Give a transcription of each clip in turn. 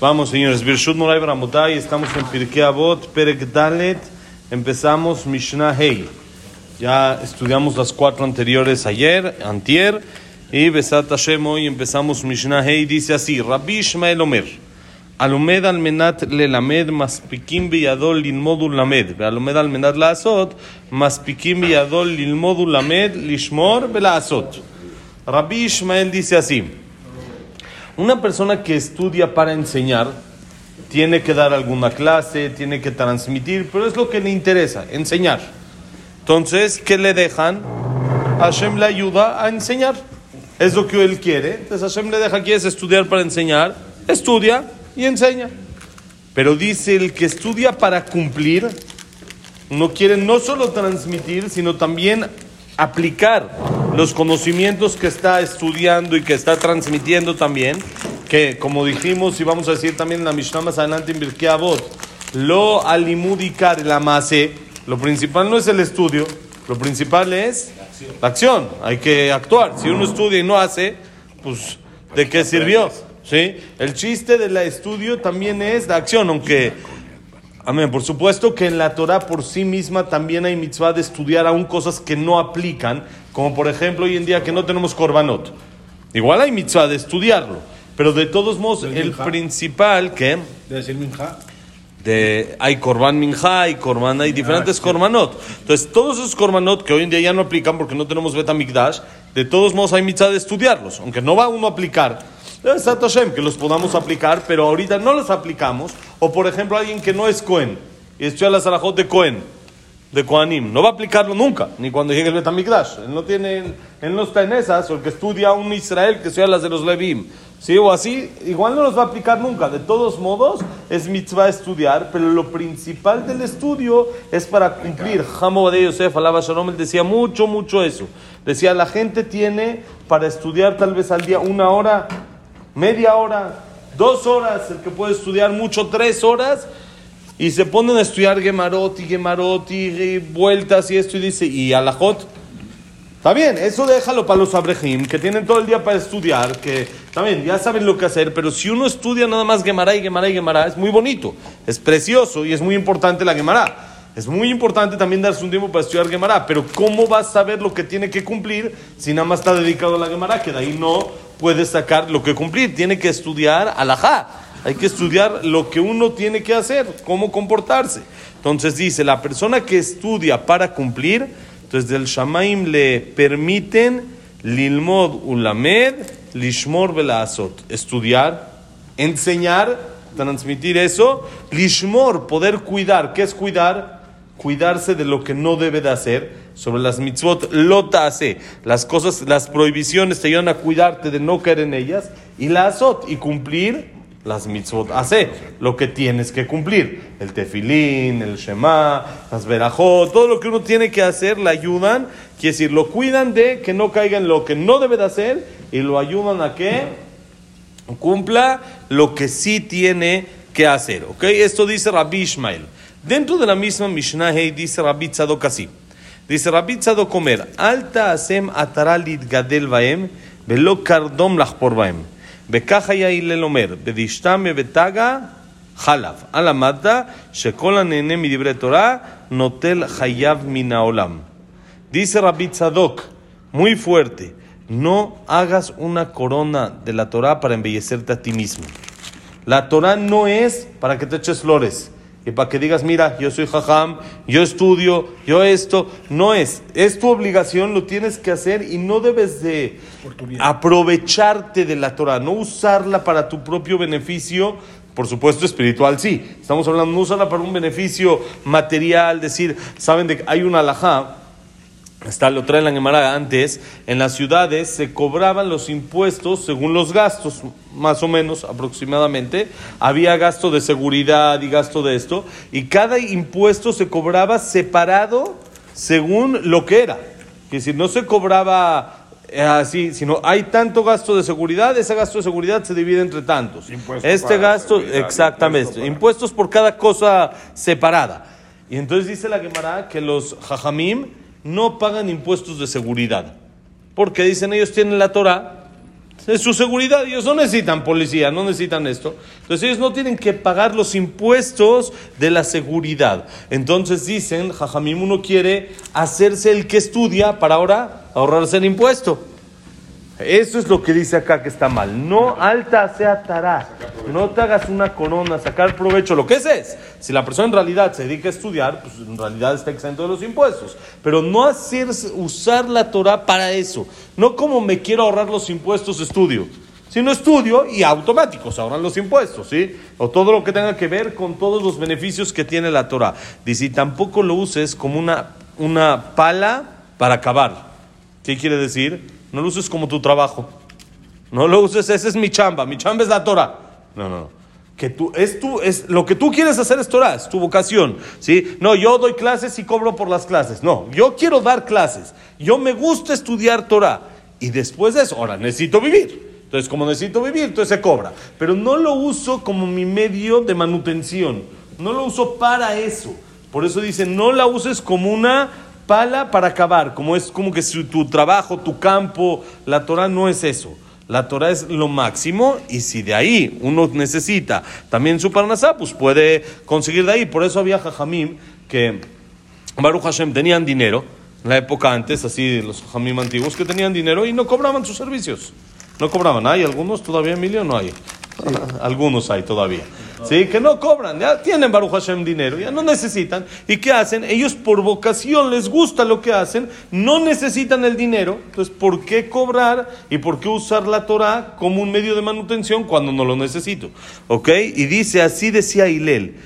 Vamos, señores. Birshut Moray Bramotay. Estamos en Pirkei Avot, Perek Dalet. Empezamos Mishnah Hey. Ya estudiamos las cuatro anteriores ayer, antier. Y Besat Hashem hoy empezamos Mishnah Hey. Dice así: Rabbi Ishmael Omer. Alomed al menat lelamed maspikim biyadol lilmodul lamed. Alomed al menat laasot maspikim biyadol lilmodul lamed lishmor belazot. Rabbi Ishmael dice así una persona que estudia para enseñar, tiene que dar alguna clase, tiene que transmitir, pero es lo que le interesa, enseñar. Entonces, ¿qué le dejan? Hashem le ayuda a enseñar. Es lo que él quiere. Entonces Hashem le deja, quieres estudiar para enseñar, estudia y enseña. Pero dice el que estudia para cumplir, no quiere no solo transmitir, sino también aplicar los conocimientos que está estudiando y que está transmitiendo también, que como dijimos y vamos a decir también en la Mishnah más adelante en Birkei lo alimudikar la mase, lo principal no es el estudio, lo principal es la acción, hay que actuar. Si uno estudia y no hace, pues ¿de qué sirvió? ¿Sí? El chiste del estudio también es la acción, aunque, amén, por supuesto que en la Torah por sí misma también hay mitzvah de estudiar aún cosas que no aplican, como por ejemplo hoy en día que no tenemos korbanot. Igual hay mitzvah de estudiarlo, pero de todos modos el principal que... De decir minja. De, hay korban minja, hay korban, hay diferentes korbanot. Entonces, todos esos korbanot que hoy en día ya no aplican porque no tenemos betamikdash, de todos modos hay mitzvah de estudiarlos, aunque no va uno a aplicar. Es Hashem, que los podamos aplicar, pero ahorita no los aplicamos. O por ejemplo, alguien que no es Cohen y estudia la Sarajot de Cohen, de Kohanim, no va a aplicarlo nunca, ni cuando llegue el Betamikdash. Él no, tiene, él no está en esas, o el que estudia un Israel que estudia las de los Levim. ¿Sí? O así, igual no los va a aplicar nunca. De todos modos, es mitzvah estudiar, pero lo principal del estudio es para cumplir. Jamo de Yosef, alaba Shalom, él decía mucho, mucho eso. Decía, la gente tiene para estudiar tal vez al día una hora, media hora, dos horas, el que puede estudiar mucho, tres horas, y se ponen a estudiar Gemarot y y vueltas y esto, y dice, y Alajot. Está bien, eso déjalo para los abrejim, que tienen todo el día para estudiar, que también ya saben lo que hacer, pero si uno estudia nada más Gemara y Gemara y Gemara, es muy bonito, es precioso y es muy importante la Gemara. Es muy importante también darse un tiempo para estudiar Gemara, pero ¿cómo va a saber lo que tiene que cumplir si nada más está dedicado a la Gemara? Que de ahí no puede sacar lo que cumplir, tiene que estudiar alajá. Hay que estudiar lo que uno tiene que hacer, cómo comportarse. Entonces dice, la persona que estudia para cumplir, entonces del Shamaim le permiten lilmod ulamed, lishmor velaazot, estudiar, enseñar, transmitir eso, lishmor, poder cuidar. ¿Qué es cuidar? Cuidarse de lo que no debe de hacer, sobre las mitzvot lota hace, las cosas, las prohibiciones te ayudan a cuidarte de no caer en ellas, y la azot, y cumplir las mitzvot hace, lo que tienes que cumplir, el tefilín, el shema, las verajot, todo lo que uno tiene que hacer, le ayudan, quiere decir, lo cuidan de que no caiga en lo que no debe de hacer, y lo ayudan a que cumpla lo que sí tiene que hacer, ¿ok? Esto dice Rabbi Ishmael. Dentro de la misma Mishnah Hey dice Rabbi Tzadok así. Dice Rabbi Tzadok Omer, Alta asem ataralit gadel baem, velo kardom lachpor baem. וככה היה הלל אומר, בדשתמי ותגה חלב. על המטה, שכל הנהנה מדברי תורה, נוטל חייו מן העולם. Dice Rabbi Tzadok, muy fuerte, no hagas una corona de la Torah para embellecerte a ti mismo. La Torah no es para que te eches flores y para que digas, mira, yo soy jajam, yo estudio, yo esto. No es, es tu obligación, lo tienes que hacer y no debes de aprovecharte de la Torah, no usarla para tu propio beneficio. Por supuesto, espiritual sí. Estamos hablando, no usarla para un beneficio material, decir, saben de que hay una alajá Está, lo traen la Gemara antes, en las ciudades se cobraban los impuestos según los gastos, más o menos aproximadamente. Había gasto de seguridad y gasto de esto, y cada impuesto se cobraba separado según lo que era. Es decir, no se cobraba así, sino hay tanto gasto de seguridad, ese gasto de seguridad se divide entre tantos. Impuesto este gasto, exactamente, impuesto impuestos por cada cosa separada. Y entonces dice la Gemara que los jajamim no pagan impuestos de seguridad. Porque dicen ellos tienen la Torah, Es su seguridad. Ellos no necesitan policía, no necesitan esto. Entonces ellos no tienen que pagar los impuestos de la seguridad. Entonces dicen, Jajamim uno quiere hacerse el que estudia para ahora ahorrarse el impuesto. Eso es lo que dice acá que está mal. No alta sea tará. No te hagas una corona, sacar provecho. Lo que es es. Si la persona en realidad se dedica a estudiar, pues en realidad está exento de los impuestos. Pero no hacer, usar la Torah para eso. No como me quiero ahorrar los impuestos, estudio. Sino estudio y automático se ahorran los impuestos, ¿sí? O todo lo que tenga que ver con todos los beneficios que tiene la Torah. Dice, y tampoco lo uses como una, una pala para acabar. ¿Qué quiere decir? No lo uses como tu trabajo. No lo uses, ese es mi chamba. Mi chamba es la Torah. No, no, no. Que tú, es tú, es, lo que tú quieres hacer es Torah, es tu vocación. ¿sí? No, yo doy clases y cobro por las clases. No, yo quiero dar clases. Yo me gusta estudiar Torah. Y después de eso, ahora necesito vivir. Entonces, como necesito vivir, entonces se cobra. Pero no lo uso como mi medio de manutención. No lo uso para eso. Por eso dice, no la uses como una pala para acabar, como es como que tu trabajo, tu campo, la Torah no es eso. La Torah es lo máximo y si de ahí uno necesita también su parnasá, pues puede conseguir de ahí. Por eso había jajamim que Baruch Hashem tenían dinero, en la época antes, así los jajamim antiguos, que tenían dinero y no cobraban sus servicios. No cobraban. ¿Hay algunos todavía, Emilio? No hay. Algunos hay todavía. ¿Sí? Que no cobran, ya tienen Baruch Hashem dinero, ya no necesitan. ¿Y qué hacen? Ellos por vocación les gusta lo que hacen, no necesitan el dinero. Entonces, ¿por qué cobrar y por qué usar la Torah como un medio de manutención cuando no lo necesito? ¿Ok? Y dice, así decía Hilel.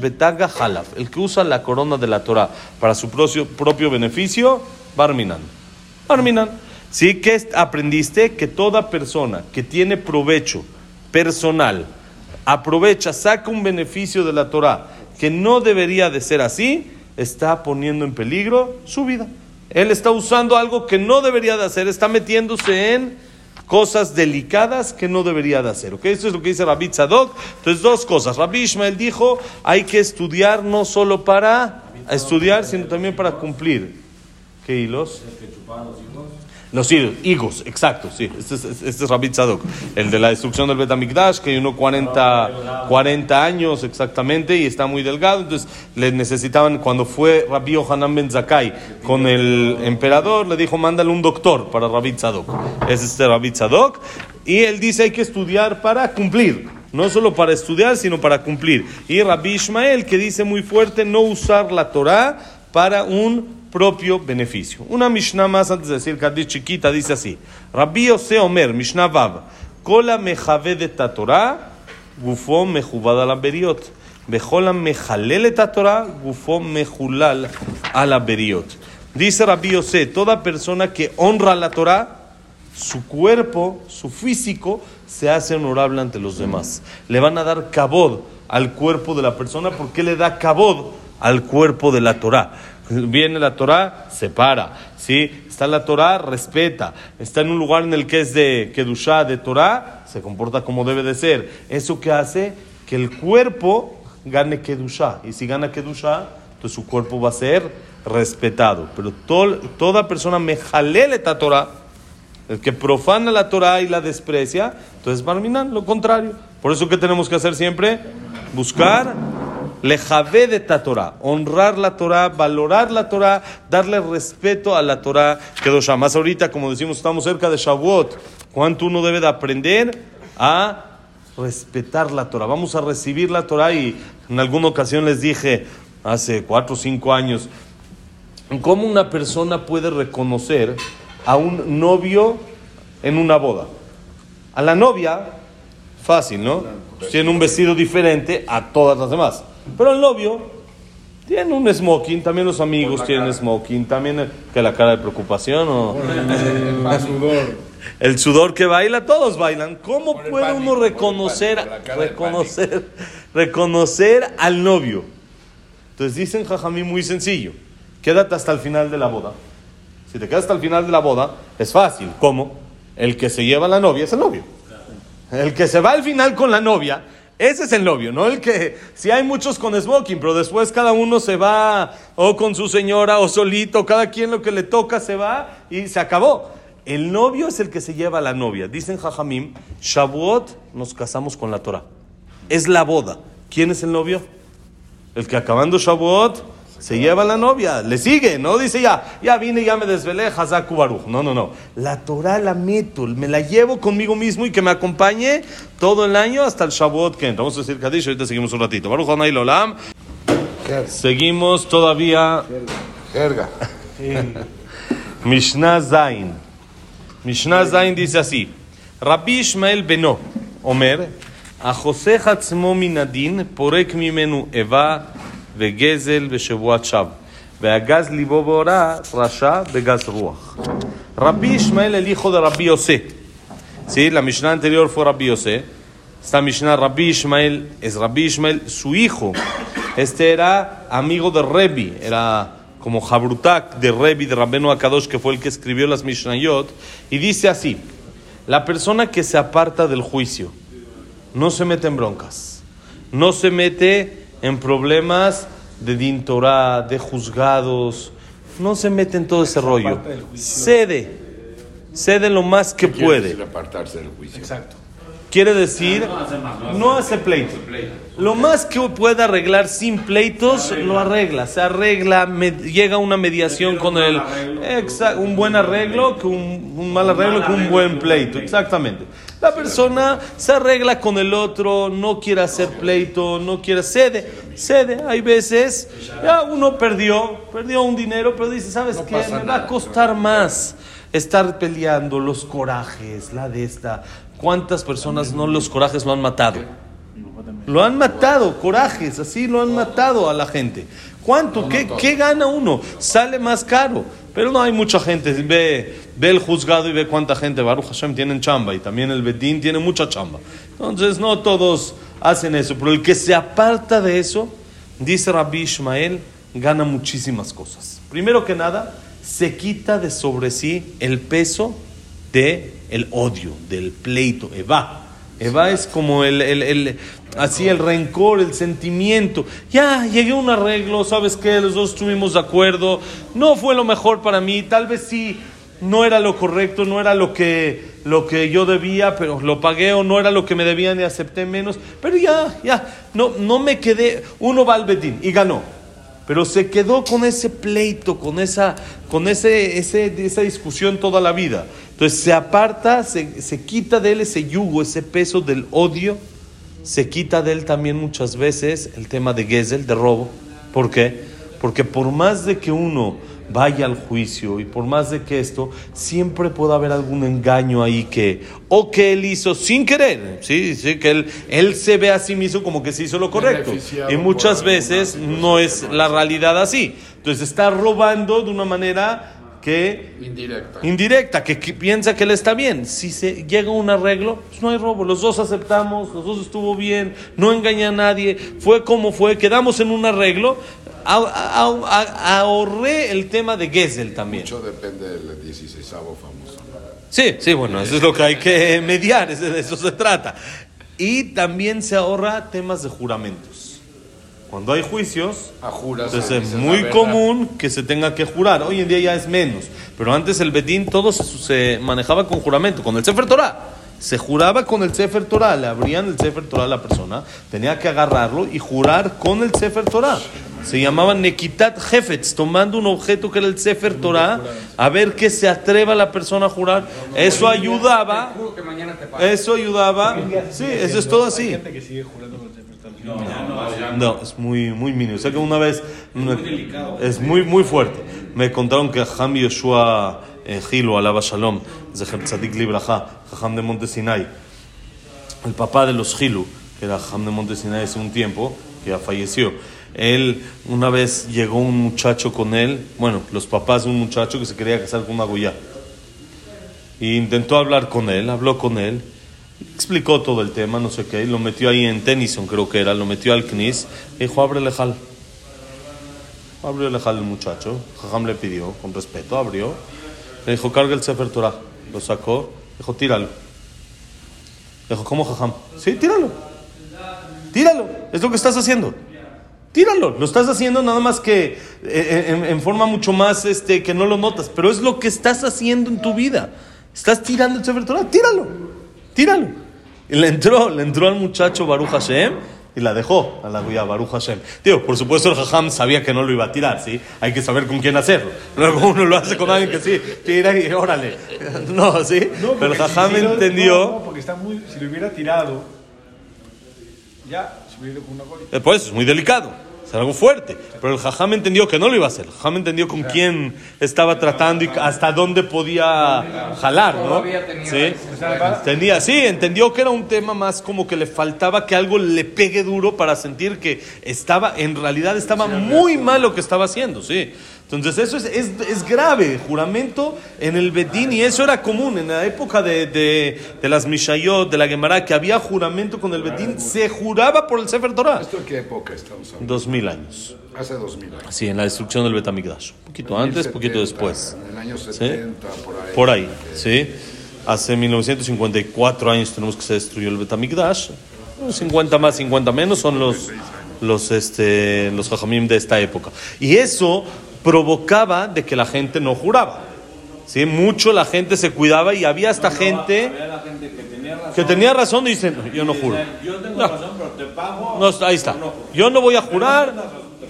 betaga halaf, el que usa la corona de la Torah para su propio, propio beneficio, barminan. Barminan. ¿Sí? ¿Qué aprendiste? Que toda persona que tiene provecho personal, aprovecha, saca un beneficio de la Torah que no debería de ser así, está poniendo en peligro su vida. Él está usando algo que no debería de hacer, está metiéndose en cosas delicadas que no debería de hacer. ¿okay? Eso es lo que dice Rabbi Tzadok. Entonces, dos cosas. Rabbi Ishmael dijo, hay que estudiar no solo para estudiar, sino también para cumplir. ¿Qué hilos? Los higos, exacto, sí. Este es, este es Rabbi Tzadok, el de la destrucción del Betamikdash, que uno 40, 40 años exactamente y está muy delgado. Entonces le necesitaban, cuando fue Rabbi Yohanan Ben Zakai con el emperador, le dijo: mándale un doctor para Rabbi Tzadok. Es este Rabbi Tzadok. Y él dice: hay que estudiar para cumplir. No solo para estudiar, sino para cumplir. Y Rabbi Ishmael, que dice muy fuerte: no usar la Torah para un propio beneficio. Una Mishnah más antes de decir Kaddish chiquita dice así: Rabbi Ose Omer, Mishnah Vav, Kola de Torah, gufo mejubad la beriot. Bejola mejalel Torah, gufo mejulal a la beriot. Dice Rabbi Ose, toda persona que honra la Torah, su cuerpo, su físico, se hace honorable ante los demás. Le van a dar cabod al cuerpo de la persona porque le da cabod al cuerpo de la Torah. Viene la Torah, se para. ¿sí? Está la Torah, respeta. Está en un lugar en el que es de Kedushá, de Torah, se comporta como debe de ser. ¿Eso que hace? Que el cuerpo gane Kedushá. Y si gana Kedushá, entonces su cuerpo va a ser respetado. Pero toda persona me jalele la Torah, el que profana la Torah y la desprecia, entonces Barminan, lo contrario. Por eso que tenemos que hacer siempre, buscar Lejave de Torah, honrar la Torah, valorar la Torah, darle respeto a la Torah que Más ahorita, como decimos, estamos cerca de Shavuot. ¿Cuánto uno debe de aprender a respetar la Torah? Vamos a recibir la Torah y en alguna ocasión les dije, hace cuatro o cinco años, cómo una persona puede reconocer a un novio en una boda. A la novia, fácil, ¿no? Tiene un vestido diferente a todas las demás. Pero el novio tiene un smoking, también los amigos tienen smoking, también que la cara de preocupación o el sudor. El sudor que baila, todos bailan. ¿Cómo puede uno reconocer, reconocer, reconocer al novio? Entonces dicen Jajamí muy sencillo, quédate hasta el final de la boda. Si te quedas hasta el final de la boda, es fácil. ¿Cómo? El que se lleva a la novia es el novio. El que se va al final con la novia ese es el novio, no el que, si hay muchos con smoking, pero después cada uno se va o con su señora o solito, cada quien lo que le toca se va y se acabó. El novio es el que se lleva a la novia. Dicen Jajamim, Shavuot nos casamos con la Torah. Es la boda. ¿Quién es el novio? El que acabando Shavuot se lleva la novia, le sigue, no dice ya, ya vine, ya me desvelé, Hazaku Baruch. No, no, no. La Torah la meto, me la llevo conmigo mismo y que me acompañe todo el año hasta el Shavuot que entra. Vamos a decir Kadish, ahorita seguimos un ratito. Baruch Hanay Olam. Seguimos todavía. Jerga. Mishnah Zain. Mishnah Zain dice así: Rabbi Ishmael Beno, Omer, a José Hatzmo Minadin, porek mimenu Eva, וגזל ושבועת שווא. והגז ליבו בהוראה, רשע בגז רוח. Rabbi Ishmael, el hijo de Rabbi Yosé. Sí, la Mishnah anterior fue Rabbi Yosé. Esta Mishnah, Rabbi Ishmael, es Rabbi Ishmael, su hijo. Este era amigo de Rebi, era como Jabrutak de Rebi, de Rabbenu Akadosh, que fue el que escribió las Mishnayot. Y dice así: La persona que se aparta del juicio no se mete en broncas, no se mete en problemas de dintorá, de juzgados. No se mete en todo ese rollo. Cede. Cede lo más que puede. Quiere apartarse del juicio. Exacto. Quiere decir, no hace pleito. Lo más que pueda arreglar sin pleitos, lo arregla. Se arregla, me- llega a una mediación con el. Exa- un buen arreglo que un, un mal arreglo que un buen pleito. Exactamente. La persona se arregla con el otro, no quiere hacer pleito, no quiere. Cede, cede. Hay veces, ya uno perdió, perdió un dinero, pero dice, ¿sabes qué? Me va a costar más estar peleando, los corajes, la de esta. ¿Cuántas personas no los corajes lo han matado? Lo han matado, corajes, así lo han matado a la gente. ¿Cuánto? ¿Qué, qué gana uno? Sale más caro. Pero no hay mucha gente. Ve, ve el juzgado y ve cuánta gente. Baruch Hashem tienen chamba y también el Bedín tiene mucha chamba. Entonces no todos hacen eso. Pero el que se aparta de eso, dice Rabbi Ishmael, gana muchísimas cosas. Primero que nada, se quita de sobre sí el peso de el odio, del pleito, Eva. Eva es como el, el- el- así el rencor, el sentimiento. Ya llegué a un arreglo, ¿sabes qué? Los dos estuvimos de acuerdo. No fue lo mejor para mí, tal vez sí no era lo correcto, no era lo que, lo que yo debía, pero lo pagué o no era lo que me debían y acepté menos. Pero ya, ya, no, no me quedé. Uno va al Betín y ganó. Pero se quedó con ese pleito, con esa, con ese, ese- esa discusión toda la vida. Entonces se aparta, se, se quita de él ese yugo, ese peso del odio. Se quita de él también muchas veces el tema de Gesel, de robo. ¿Por qué? Porque por más de que uno vaya al juicio y por más de que esto, siempre puede haber algún engaño ahí que, o que él hizo sin querer, sí, sí, que él, él se ve a sí mismo como que se hizo lo correcto. Y muchas veces no es la realidad así. Entonces está robando de una manera que Indirecta. indirecta, que, que piensa que él está bien. Si se llega a un arreglo, pues no hay robo. Los dos aceptamos, los dos estuvo bien, no engaña a nadie, fue como fue, quedamos en un arreglo. A- a- a- ahorré el tema de Gesell también. Mucho depende del 16 famoso. Sí, sí, bueno, eso es lo que hay que mediar, de eso se trata. Y también se ahorra temas de juramentos. Cuando hay juicios, A juras. entonces es muy común que se tenga que jurar. Hoy en día ya es menos. Pero antes el Bedín todo se, se manejaba con juramento, con el Sefer Torah. Se juraba con el Sefer Torah, le abrían el Sefer Torah a la persona, tenía que agarrarlo y jurar con el Sefer Torah. Se llamaba Nekitat Jefetz, tomando un objeto que era el Sefer Torah, a ver que se atreva la persona a jurar. Eso ayudaba, eso ayudaba, sí, eso es todo así. gente que sigue jurando con el Sefer No, es muy, muy mínimo. O sea que una vez. Es muy, muy fuerte. Me contaron que Ham Yoshua eh, Gilo, alaba Shalom, Zeher Tzadik Libraja, Jajam de Monte Sinai, el papá de los Gilu, que era Jajam de Monte Sinai hace un tiempo, que ya falleció. Él, una vez llegó un muchacho con él, bueno, los papás de un muchacho que se quería casar con una goya. Y intentó hablar con él, habló con él, explicó todo el tema, no sé qué, lo metió ahí en Tennyson, creo que era, lo metió al Knis, dijo, ábrele jal. Abrió el jal el muchacho, Jajam le pidió, con respeto, abrió, le dijo, carga el Sefer Torah, lo sacó, dijo, tíralo. Dijo, ¿cómo Jajam? Sí, tíralo. Tíralo, es lo que estás haciendo. Tíralo, lo estás haciendo nada más que eh, en, en forma mucho más este, que no lo notas, pero es lo que estás haciendo en tu vida. Estás tirando el Sefer Torah, tíralo, tíralo. Y le entró, le entró al muchacho Baruch Hashem y la dejó a la guía Baruch Hashem. Digo, por supuesto el Jajam sabía que no lo iba a tirar, ¿sí? Hay que saber con quién hacerlo. Luego uno lo hace con alguien que sí, tira y órale. No, ¿sí? No, Pero el Jajam si entendió... No, no, porque está muy. Si lo hubiera tirado, ya se hubiera ido con una golpe. Eh, Por eso es muy delicado, es algo fuerte. Pero el Jajam entendió que no lo iba a hacer. El Jajam entendió con quién estaba tratando y hasta dónde podía jalar, ¿no? Sí. Tenía, sí, entendió que era un tema más como que le faltaba que algo le pegue duro para sentir que estaba, en realidad estaba muy mal lo que estaba haciendo, sí. Entonces eso es, es, es grave, juramento en el Bedín, y eso era común en la época de, de, de las Mishayot, de la Gemara, que había juramento con el Bedín, se juraba por el Sefer Torah. ¿Esto en qué época estamos hablando? Dos mil años. Hace dos mil años. Sí, en la destrucción del Betamigdash. Un poquito antes, un poquito 1070, después. En el año ¿Sí? 70, por ahí. Por ahí, ¿sí? Hace 1954 años tenemos que se destruyó el Betamigdash. 50 más, 50 menos son los, los, este, los jajamim de esta época. Y eso provocaba de que la gente no juraba. ¿Sí? Mucho la gente se cuidaba y había hasta gente Había la gente que tenía razón. que tenía razón y dice, "No, yo no juro. Yo tengo No. razón, pero te pago. No, ahí está. Yo no voy a jurar,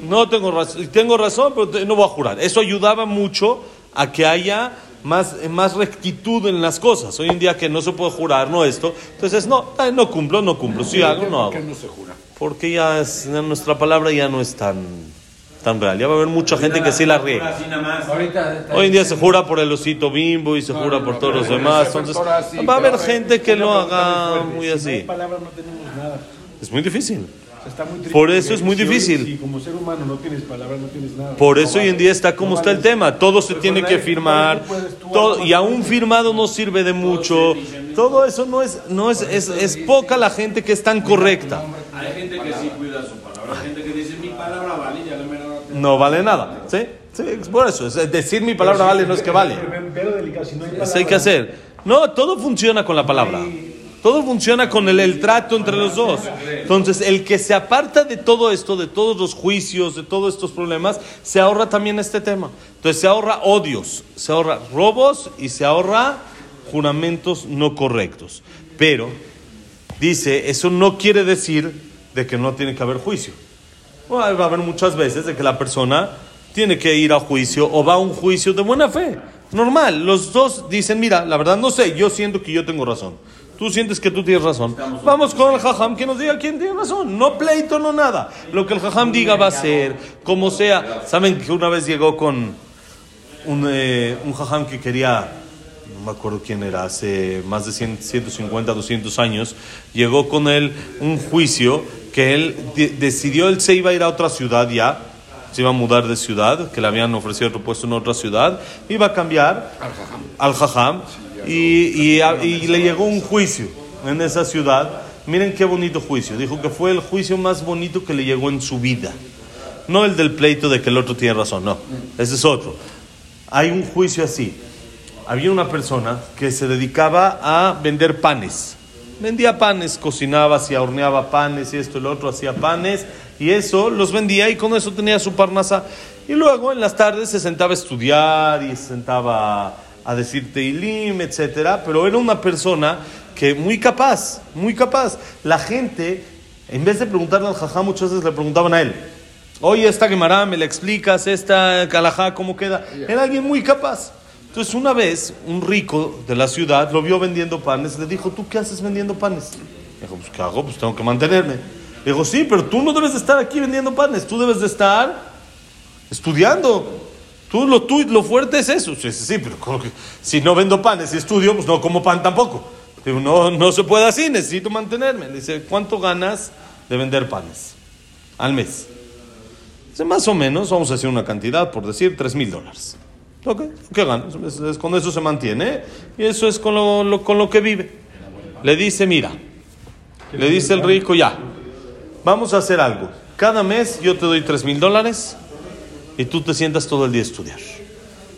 no tengo razón, tengo razón, pero no voy a jurar. Eso ayudaba mucho a que haya más, más rectitud en las cosas. Hoy en día que no se puede jurar, no esto. Entonces, no, ay, no cumplo, no cumplo. Si hago, no ¿Por qué hago. no se jura? Porque ya es- nuestra palabra ya no es tan, tan real. Ya va a haber mucha gente que sí la riega. Hoy en día se jura por el osito bimbo y se jura por todos los demás. Entonces, va a haber gente que lo haga muy así. Es muy difícil. Por eso es muy difícil. Si como ser humano no tienes palabras, no tienes nada. Por No eso hoy en día está como No está el tema. Todo se Pero tiene que firmar. tú todo- y a un más- firmado no sirve de mucho. Todo eso no es, no es, es, es poca la gente que es tan correcta. Hay gente que sí cuida su palabra. Hay gente que dice mi palabra vale ya No vale nada. ¿Sí? Sí, es por eso. Es decir mi palabra vale no es que vale. Pero delicado, si no hay que hacer. No, todo funciona con la palabra. Todo funciona con el, el trato entre los dos. Entonces, el que se aparta de todo esto, de todos los juicios, de todos estos problemas, se ahorra también este tema. Entonces, se ahorra odios, se ahorra robos y se ahorra juramentos no correctos. Pero, dice, eso no quiere decir de que no tiene que haber juicio. Bueno, va a haber muchas veces de que la persona tiene que ir a juicio o va a un juicio de buena fe. Normal, los dos dicen, mira, la verdad no sé, yo siento que yo tengo razón. Tú sientes que tú tienes razón. Vamos con el jajam que nos diga quién tiene razón. No pleito, no nada. Lo que el jajam diga va a ser, como sea. Saben que una vez llegó con un, eh, un jajam que quería, no me acuerdo quién era, hace más de 100, 150, 200 años, llegó con él un juicio que él de- decidió, él se iba a ir a otra ciudad ya, se iba a mudar de ciudad, que le habían ofrecido otro puesto en otra ciudad, iba a cambiar al jajam y, y a- y le llegó un juicio en esa ciudad. Miren qué bonito juicio. Dijo que fue el juicio más bonito que le llegó en su vida. No el del pleito de que el otro tiene razón, no. Ese es otro. Hay un juicio así. Había una persona que se dedicaba a vender panes. Vendía panes, cocinaba, hacía, horneaba panes y esto y lo otro, hacía panes y eso los vendía y con eso tenía su parnasa. Y luego en las tardes se sentaba a estudiar y se sentaba a decir teilim, etcétera, pero era una persona que muy capaz, muy capaz. La gente, en vez de preguntarle al jajá, muchas veces le preguntaban a él. Oye, esta Gemara, ¿me la explicas? Esta Calajá, ¿cómo queda? Era alguien muy capaz. Entonces, una vez, un rico de la ciudad lo vio vendiendo panes. Le dijo, ¿tú qué haces vendiendo panes? Dijo, pues, ¿qué hago? Pues tengo que mantenerme. Le dijo, sí, pero tú no debes de estar aquí vendiendo panes. Tú debes de estar estudiando. Tú, lo, tú, lo fuerte es eso. Sí, sí, pero ¿cómo que- si no vendo panes y estudio, pues no como pan tampoco. Digo, no, no se puede así, necesito mantenerme. Le dice, ¿cuánto ganas de vender panes al mes? Dice, más o menos, vamos a decir una cantidad, por decir, 3 mil dólares. Ok, ¿qué ganas? Es- con eso se mantiene y eso es con lo, lo- con lo que vive. Le dice, mira, le dice el rico, ya, vamos a hacer algo. Cada mes yo te doy 3 mil dólares y tú te sientas todo el día a estudiar.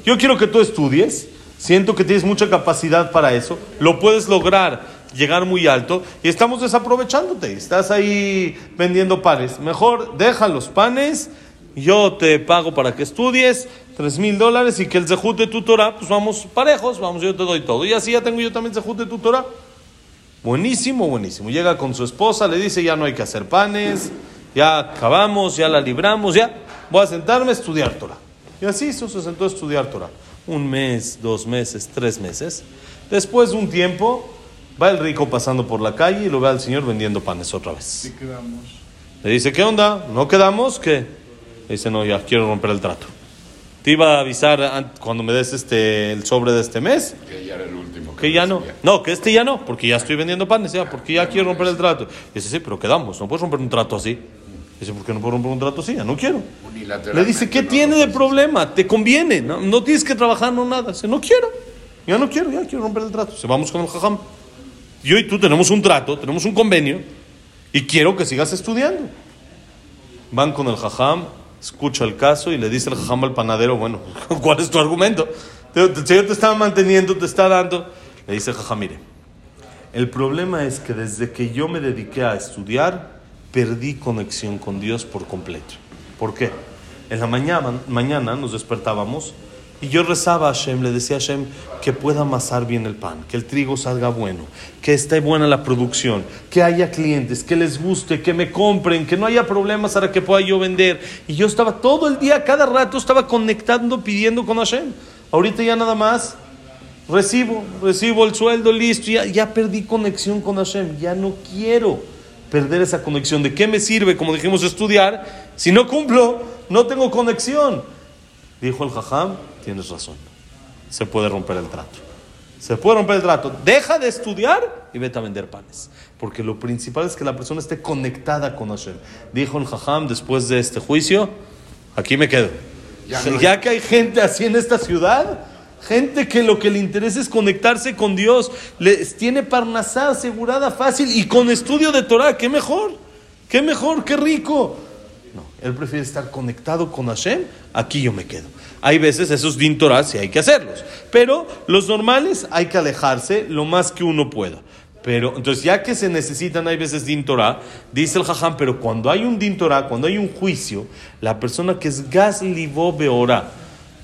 Yo quiero que tú estudies, siento que tienes mucha capacidad para eso, lo puedes lograr, llegar muy alto y estamos desaprovechándote. Estás ahí vendiendo panes. Mejor deja los panes, yo te pago para que estudies, tres mil dólares y que el zehut de tu Torah, pues vamos parejos, vamos, yo te doy todo. Y así ya tengo yo también zehut de tu Torah. Buenísimo, buenísimo. Llega con su esposa, le dice, ya no hay que hacer panes, ya acabamos, ya la libramos, ya voy a sentarme a estudiar Torah. Y así hizo, se sentó a estudiar Torah. Un mes, dos meses, tres meses. Después de un tiempo, va el rico pasando por la calle y lo ve al señor vendiendo panes otra vez. Le dice, ¿qué onda? ¿No quedamos? ¿Qué? Le dice, no, ya quiero romper el trato. Te iba a avisar an- cuando me des este, el sobre de este mes Que ya era el último. que ya no. No, que este ya no, porque ya estoy vendiendo panes, ya, porque ya quiero romper el trato. Dice, sí, pero quedamos, no puedes romper un trato así. Dice, ¿por qué no puedo romper un trato así? Ya no quiero. Le dice, ¿qué tiene de problema? ¿Te conviene? No, no tienes que trabajar, no nada. Dice, no quiero. Ya no quiero, ya quiero romper el trato. Dice, vamos con el jajam. Yo y tú tenemos un trato, tenemos un convenio, y quiero que sigas estudiando. Van con el jajam, escucha el caso y le dice el jajam al panadero, bueno, ¿cuál es tu argumento? El Señor te está manteniendo, te está dando. Le dice el jajam, mire, el problema es que desde que yo me dediqué a estudiar, perdí conexión con Dios por completo. ¿Por qué? En la mañana, mañana nos despertábamos y yo rezaba a Hashem, le decía a Hashem que pueda amasar bien el pan, que el trigo salga bueno, que esté buena la producción, que haya clientes, que les guste, que me compren, que no haya problemas para que pueda yo vender. Y yo estaba todo el día, cada rato estaba conectando, pidiendo con Hashem. Ahorita ya nada más recibo, recibo el sueldo, listo, ya, ya perdí conexión con Hashem, ya no quiero perder esa conexión. ¿De qué me sirve, como dijimos, estudiar? Si no cumplo, no tengo conexión. Dijo el jajam, tienes razón, se puede romper el trato. Se puede romper el trato. Deja de estudiar y vete a vender panes. Porque lo principal es que la persona esté conectada con Hashem. Dijo el jajam después de este juicio, aquí me quedo. Ya que hay gente así en esta ciudad, gente que lo que le interesa es conectarse con Dios, les tiene parnasá asegurada fácil y con estudio de Torah, qué mejor, qué mejor, qué rico. No, él prefiere estar conectado con Hashem, aquí yo me quedo. Hay veces esos din Torah sí hay que hacerlos, pero los normales hay que alejarse lo más que uno pueda. Pero entonces ya que se necesitan hay veces din Torah, dice el jajam, pero cuando hay un din Torah, cuando hay un juicio, la persona que es gas libo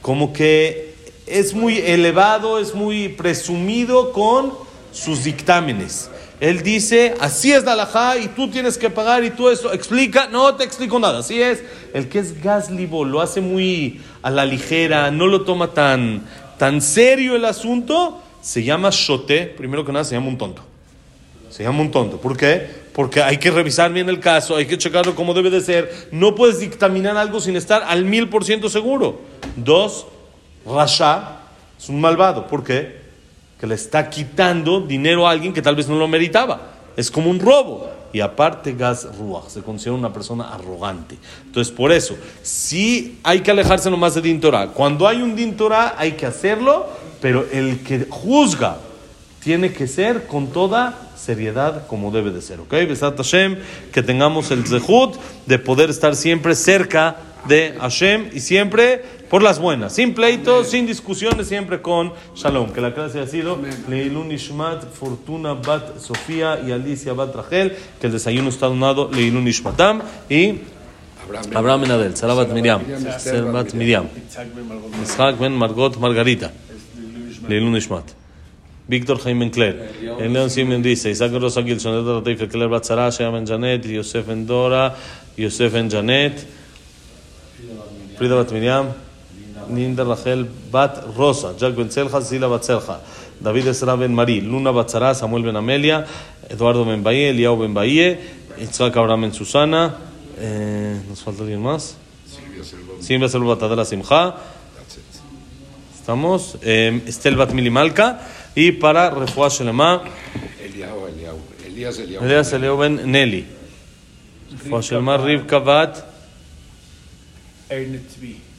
como que es muy elevado, es muy presumido con sus dictámenes. Él dice, así es la y tú tienes que pagar y tú eso, explica, no te explico nada, así es. El que es gas libo lo hace muy a la ligera, no lo toma tan, tan serio el asunto, se llama shote, primero que nada se llama un tonto. Se llama un tonto. ¿Por qué? Porque hay que revisar bien el caso, hay que checarlo como debe de ser. No puedes dictaminar algo sin estar al mil por ciento seguro. Dos, Rasha es un malvado. ¿Por qué? Que le está quitando dinero a alguien que tal vez no lo meritaba. Es como un robo. Y aparte, Gas Ruach se considera una persona arrogante. Entonces, por eso, sí hay que alejarse nomás de Din Torah. Cuando hay un Din Torah, hay que hacerlo, pero el que juzga tiene que ser con toda seriedad como debe de ser, ¿ok? Besat Hashem, que tengamos el zehut de poder estar siempre cerca de Hashem y siempre por las buenas, sin pleitos, sin discusiones, siempre con Shalom. Que la clase ha sido Leilun Ishmat, Fortuna Bat Sofía y Alicia Bat Rachel, que el desayuno está donado Leilun Ishmatam y Abraham, Ben Adel, Sarabat Miriam, Serbat Miriam, Isaac Ben Margot Margarita, Leilun Ishmat. Víctor Jaime Cler. El León Simen dice, Isaac Rosa Gilson, Edgar Ratif, Cler Batzara, Shea Ben Janet, Yosef Ben Dora, Yosef Ben Janet, Frida Bat Miriam, Ninda Rachel Bat Rosa, Jack Ben Selja, Zila Bat Selja, David Esra Ben Marí, Luna Batzara, Samuel Ben Amelia, Eduardo Ben Bahía, Eliao Ben Bahía, Itzhak Abraham Ben Susana, eh, ¿nos falta alguien más? Silvia Selva Batadela Simja, that's it. estamos, eh, Estel Bat Milimalka, y para Refuah Shelema, Eliao, Eliao, Elías Eliao. Ben Nelly. Refuah Shelema, Rivka Bat, Ernest Tzvi.